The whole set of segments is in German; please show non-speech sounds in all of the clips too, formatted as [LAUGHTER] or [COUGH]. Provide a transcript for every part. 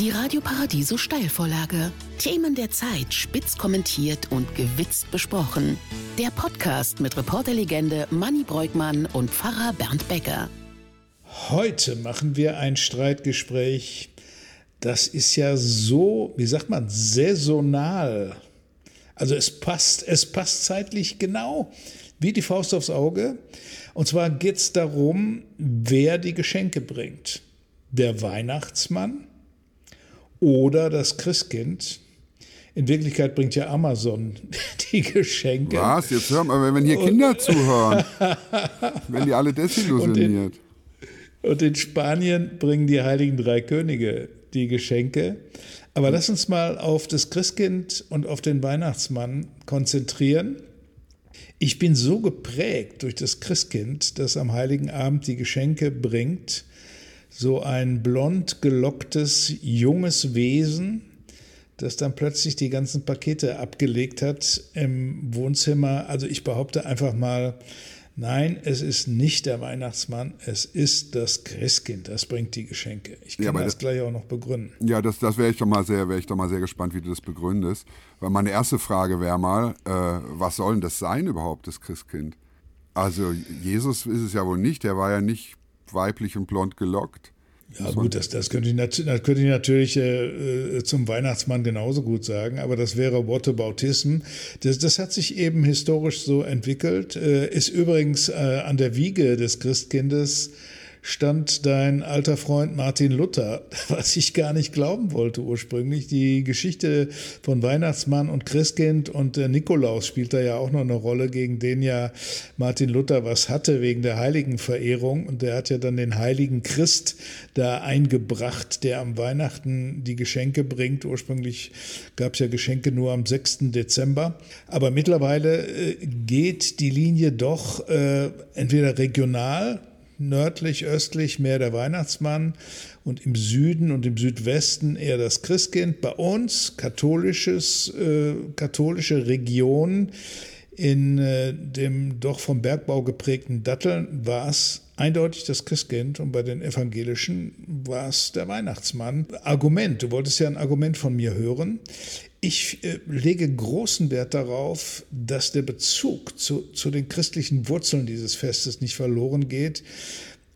Die Radio Paradiso Steilvorlage. Themen der Zeit spitz kommentiert und gewitzt besprochen. Der Podcast mit Reporterlegende Manny Breukmann und Pfarrer Bernd Becker. Heute machen wir ein Streitgespräch. Das ist ja so, wie sagt man, saisonal. Also es passt, es passt zeitlich genau wie die Faust aufs Auge. Und zwar geht es darum, wer die Geschenke bringt. Der Weihnachtsmann oder das Christkind. In Wirklichkeit bringt ja Amazon [LAUGHS] die Geschenke. Was? Jetzt hören wir, wenn hier Kinder und zuhören, [LAUGHS] werden die alle desillusioniert. Und in, und in Spanien bringen die Heiligen Drei Könige die Geschenke. Aber lass uns mal auf das Christkind und auf den Weihnachtsmann konzentrieren. Ich bin so geprägt durch das Christkind, das am Heiligen Abend die Geschenke bringt, so ein blond gelocktes, junges Wesen, das dann plötzlich die ganzen Pakete abgelegt hat im Wohnzimmer. Also ich behaupte einfach mal, nein, es ist nicht der Weihnachtsmann, es ist das Christkind, das bringt die Geschenke. Ich kann ja, das, das, gleich auch noch begründen. Ja, das, das wäre ich, doch mal sehr, wär ich doch mal sehr gespannt, wie du das begründest. Weil meine erste Frage wäre mal, äh, was soll denn das sein überhaupt, das Christkind? Also Jesus ist es ja wohl nicht, der war ja nicht weiblich und blond gelockt. Ja gut, das, das, könnte, ich, das könnte ich natürlich äh, zum Weihnachtsmann genauso gut sagen, aber das wäre Whataboutism. Das, das hat sich eben historisch so entwickelt, äh, ist übrigens äh, an der Wiege des Christkindes stand dein alter Freund Martin Luther, [LAUGHS] was ich gar nicht glauben wollte ursprünglich. Die Geschichte von Weihnachtsmann und Christkind und äh, Nikolaus spielt da ja auch noch eine Rolle, gegen den ja Martin Luther was hatte wegen der Heiligenverehrung. Und der hat ja dann den heiligen Christ da eingebracht, der am Weihnachten die Geschenke bringt. Ursprünglich gab es ja Geschenke nur am 6. Dezember. Aber mittlerweile äh, geht die Linie doch äh, entweder regional nördlich, östlich mehr der Weihnachtsmann und im Süden und im Südwesten eher das Christkind. Bei uns katholisches, äh, katholische Region in äh, dem doch vom Bergbau geprägten Datteln war es eindeutig das Christkind und bei den Evangelischen war es der Weihnachtsmann. Argument, du wolltest ja ein Argument von mir hören. Ich äh, lege großen Wert darauf, dass der Bezug zu, zu den christlichen Wurzeln dieses Festes nicht verloren geht.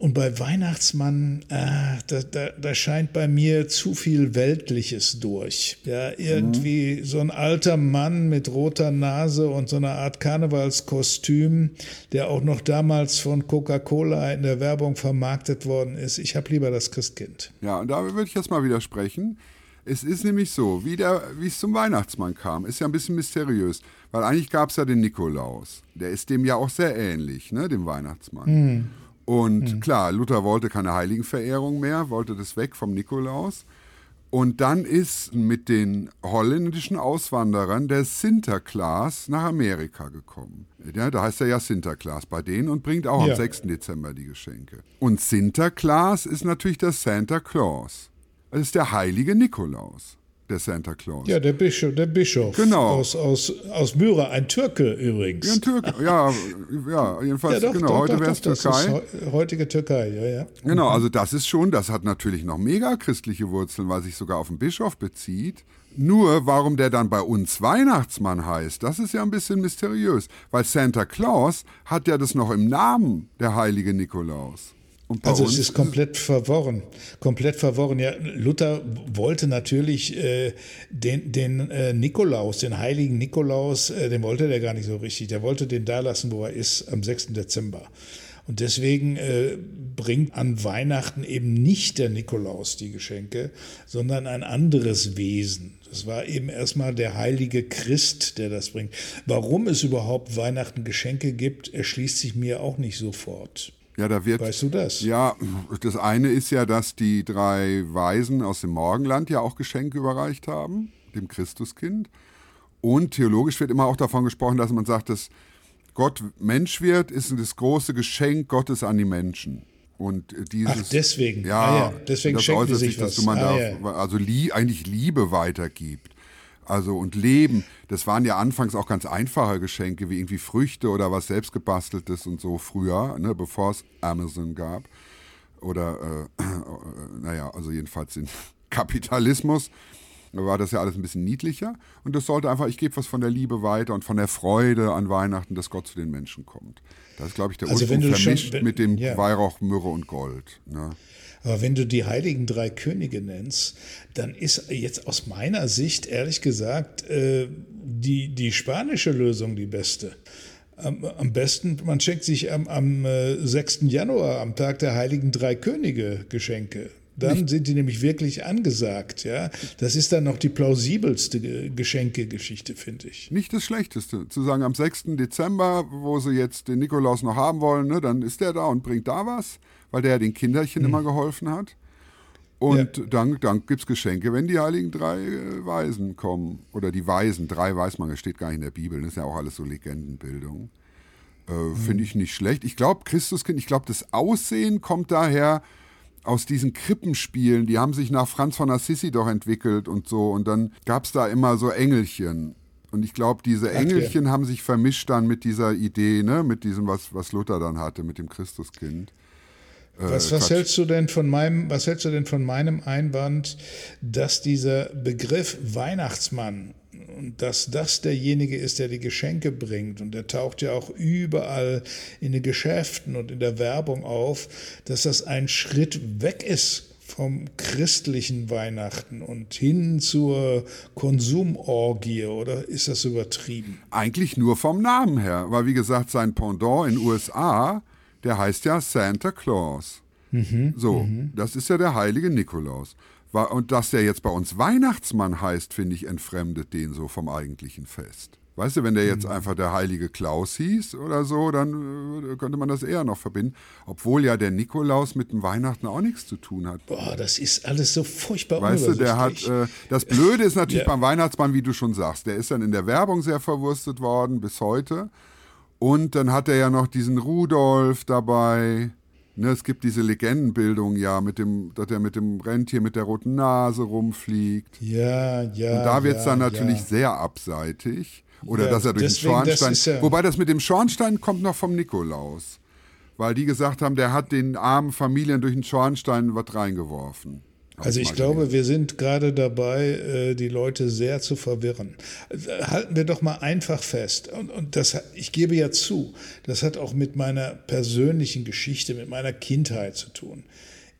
Und bei Weihnachtsmann, äh, da, da, da scheint bei mir zu viel Weltliches durch. Ja, irgendwie mhm. so ein alter Mann mit roter Nase und so einer Art Karnevalskostüm, der auch noch damals von Coca-Cola in der Werbung vermarktet worden ist. Ich habe lieber das Christkind. Ja, und da würde ich jetzt mal widersprechen. Es ist nämlich so, wie, der, wie es zum Weihnachtsmann kam, ist ja ein bisschen mysteriös, weil eigentlich gab es ja den Nikolaus. Der ist dem ja auch sehr ähnlich, ne, dem Weihnachtsmann. Mhm. Und mhm. klar, Luther wollte keine Heiligenverehrung mehr, wollte das weg vom Nikolaus. Und dann ist mit den holländischen Auswanderern der Sinterklaas nach Amerika gekommen. Ja, da heißt er ja Sinterklaas bei denen und bringt auch ja. am 6. Dezember die Geschenke. Und Sinterklaas ist natürlich der Santa Claus. Das ist der heilige Nikolaus, der Santa Claus. Ja, der Bischof, der Bischof genau. aus, aus, aus Myra, ein Türke übrigens. Ja, ein Türke, ja, ja jedenfalls, ja, doch, genau, doch, heute wäre es Türkei. heutige Türkei, ja, ja. Genau, also das ist schon, das hat natürlich noch mega christliche Wurzeln, weil sich sogar auf den Bischof bezieht. Nur, warum der dann bei uns Weihnachtsmann heißt, das ist ja ein bisschen mysteriös, weil Santa Claus hat ja das noch im Namen, der heilige Nikolaus also es ist komplett verworren, komplett verworren. Ja, Luther wollte natürlich äh, den, den äh, Nikolaus, den heiligen Nikolaus, äh, den wollte der gar nicht so richtig. Der wollte den da lassen, wo er ist, am 6. Dezember. Und deswegen äh, bringt an Weihnachten eben nicht der Nikolaus die Geschenke, sondern ein anderes Wesen. Das war eben erstmal der heilige Christ, der das bringt. Warum es überhaupt Weihnachten Geschenke gibt, erschließt sich mir auch nicht sofort. Ja, da wird. Weißt du das? Ja, das eine ist ja, dass die drei Weisen aus dem Morgenland ja auch Geschenke überreicht haben, dem Christuskind. Und theologisch wird immer auch davon gesprochen, dass man sagt, dass Gott Mensch wird, ist das große Geschenk Gottes an die Menschen. Und dieses, Ach, deswegen. Ja, ah, ja. deswegen das schenken sich, was. man ah, da ja. also lie, eigentlich Liebe weitergibt. Also und Leben, das waren ja anfangs auch ganz einfache Geschenke, wie irgendwie Früchte oder was selbstgebasteltes und so früher, ne, bevor es Amazon gab. Oder, äh, äh, naja, also jedenfalls in [LAUGHS] Kapitalismus war das ja alles ein bisschen niedlicher. Und das sollte einfach, ich gebe was von der Liebe weiter und von der Freude an Weihnachten, dass Gott zu den Menschen kommt. Das ist, glaube ich, der Also Ursprung du schon- vermischt wenn- mit dem ja. Weihrauch, Myrrhe und Gold. Ne? Aber wenn du die heiligen drei Könige nennst, dann ist jetzt aus meiner Sicht, ehrlich gesagt, äh, die, die spanische Lösung die beste. Am, besten, man schenkt sich am, am äh, 6. Januar, am Tag der heiligen drei Könige, Geschenke. Dann sind die nämlich wirklich angesagt. Ja? Das ist dann noch die plausibelste Ge- Geschenkegeschichte, finde ich. Nicht das Schlechteste. Zu sagen, am 6. Dezember, wo sie jetzt den Nikolaus noch haben wollen, ne, dann ist der da und bringt da was, weil der ja den Kinderchen immer geholfen hat. Und dann, dann gibt es Geschenke, wenn die heiligen drei äh, Weisen kommen. Oder die Weisen, drei weiß man, das steht gar nicht in der Bibel, das ist ja auch alles so Legendenbildung. Äh, Finde ich nicht schlecht. Ich glaube, Christuskind, ich glaube, das Aussehen kommt daher aus diesen Krippenspielen, die haben sich nach Franz von Assisi doch entwickelt und so. Und dann gab es da immer so Engelchen. Und ich glaube, diese. Engelchen haben sich vermischt dann mit dieser Idee, ne, mit diesem, was, was Luther dann hatte, mit dem Christuskind. Was, was Quatsch. hältst du denn von meinem, was hältst du denn von meinem Einwand, dass dieser Begriff Weihnachtsmann und dass das derjenige ist, der die Geschenke bringt und der taucht ja auch überall in den Geschäften und in der Werbung auf, dass das ein Schritt weg ist vom christlichen Weihnachten und hin zur Konsumorgie oder ist das übertrieben? Eigentlich nur vom Namen her, weil wie gesagt, sein Pendant in USA, der heißt ja Santa Claus. so, das ist ja der heilige Nikolaus. Und dass der jetzt bei uns Weihnachtsmann heißt, finde ich, entfremdet den so vom eigentlichen Fest. Weißt du, wenn der jetzt einfach der heilige Klaus hieß oder so, dann äh, könnte man das eher noch verbinden. Obwohl ja der Nikolaus mit dem Weihnachten auch nichts zu tun hat. Boah, das ist alles so furchtbar Weißt du, der hat, äh, das Blöde ist natürlich Ja. beim Weihnachtsmann, wie du schon sagst, der ist dann in der Werbung sehr verwurstet worden bis heute. Und dann hat er ja noch diesen Rudolf dabei. Ne, es gibt diese Legendenbildung ja, mit dem, dass er mit dem Rentier mit der roten Nase rumfliegt. Ja, ja. Und da wird es ja, dann natürlich ja. sehr abseitig. Oder Ja, dass er durch deswegen, den das Schornstein. ist ja- Wobei das mit dem Schornstein kommt noch vom Nikolaus. Weil die gesagt haben, der hat den armen Familien durch den Schornstein was reingeworfen. Also ich glaube, gelesen. wir sind gerade dabei, äh, die Leute sehr zu verwirren. Äh, Halten wir doch mal einfach fest. Und, und das, ich gebe ja zu, das hat auch mit meiner persönlichen Geschichte, mit meiner Kindheit zu tun.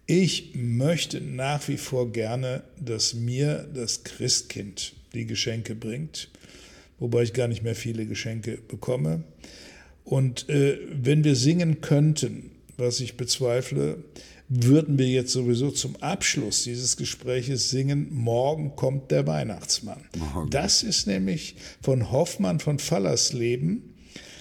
Ich möchte nach wie vor gerne, dass mir das Christkind die Geschenke bringt, wobei ich gar nicht mehr viele Geschenke bekomme. Und äh, wenn wir singen könnten, was ich bezweifle, würden wir jetzt sowieso zum Abschluss dieses Gespräches singen, morgen kommt der Weihnachtsmann. Das ist nämlich von Hoffmann von Fallersleben.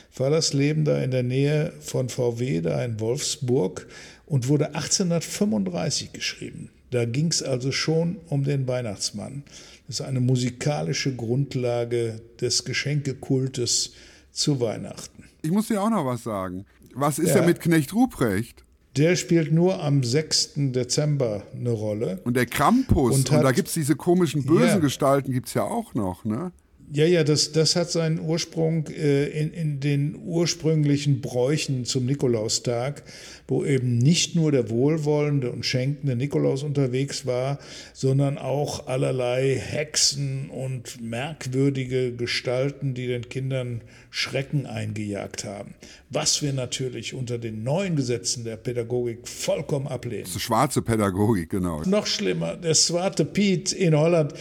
Fallersleben da in der Nähe von VW, da in Wolfsburg und wurde 1835 geschrieben. Da ging es also schon um den Weihnachtsmann. Das ist eine musikalische Grundlage des Geschenkekultes zu Weihnachten. Ich muss dir auch noch was sagen. Was ist Ja. denn mit Knecht Ruprecht? Der spielt nur am 6. Dezember eine Rolle. Und der Krampus. Und, Und hat- da gibt es diese komischen bösen Ja. Gestalten, gibt es ja auch noch, ne? Ja, ja, das, das hat seinen Ursprung äh, in, in den ursprünglichen Bräuchen zum Nikolaustag, wo eben nicht nur der wohlwollende und schenkende Nikolaus unterwegs war, sondern auch allerlei Hexen und merkwürdige Gestalten, die den Kindern Schrecken eingejagt haben. Was wir natürlich unter den neuen Gesetzen der Pädagogik vollkommen ablehnen. So schwarze Pädagogik, genau. Noch schlimmer, der Swarte Piet in Holland,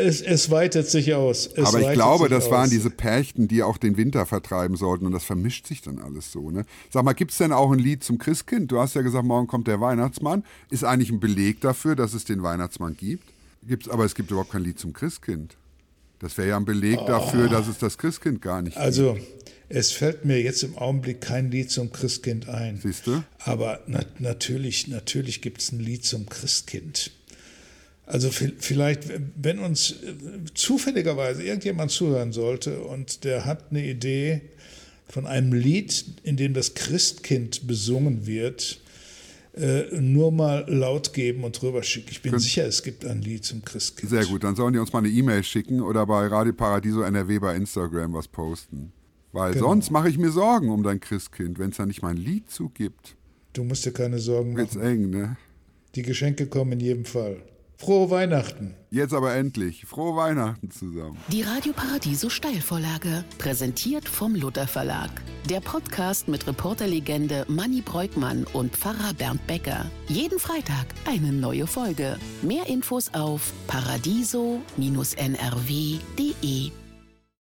es, es weitet sich aus. Es Aber ich glaube, das aus. waren diese Perchten, die auch den Winter vertreiben sollten. Und das vermischt sich dann alles so. Ne? Sag mal, gibt es denn auch ein Lied zum Christkind? Du hast ja gesagt, morgen kommt der Weihnachtsmann. Ist eigentlich ein Beleg dafür, dass es den Weihnachtsmann gibt? Gibt's, aber es gibt überhaupt kein Lied zum Christkind. Das wäre ja ein Beleg dafür, dass es das Christkind gar nicht gibt. Also, es fällt mir jetzt im Augenblick kein Lied zum Christkind ein. Siehst du? Aber na, natürlich, natürlich gibt es ein Lied zum Christkind. Also vi- vielleicht, wenn uns äh, zufälligerweise irgendjemand zuhören sollte und der hat eine Idee von einem Lied, in dem das Christkind besungen wird, äh, nur mal laut geben und drüber schicken. Ich bin sicher, es gibt ein Lied zum Christkind. Sehr gut, dann sollen die uns mal eine E-Mail schicken oder bei Radio Paradiso NRW bei Instagram was posten. Weil Genau. sonst mache ich mir Sorgen um dein Christkind, wenn es da nicht mal ein Lied zugibt. Du musst dir keine Sorgen machen. eng, ne? Die Geschenke kommen in jedem Fall. Frohe Weihnachten. Jetzt aber endlich. Frohe Weihnachten zusammen. Die Radio Paradiso Steilvorlage, präsentiert vom Luther Verlag. Der Podcast mit Reporterlegende Manny Breukmann und Pfarrer Bernd Becker. Jeden Freitag eine neue Folge. Mehr Infos auf paradiso-nrw.de.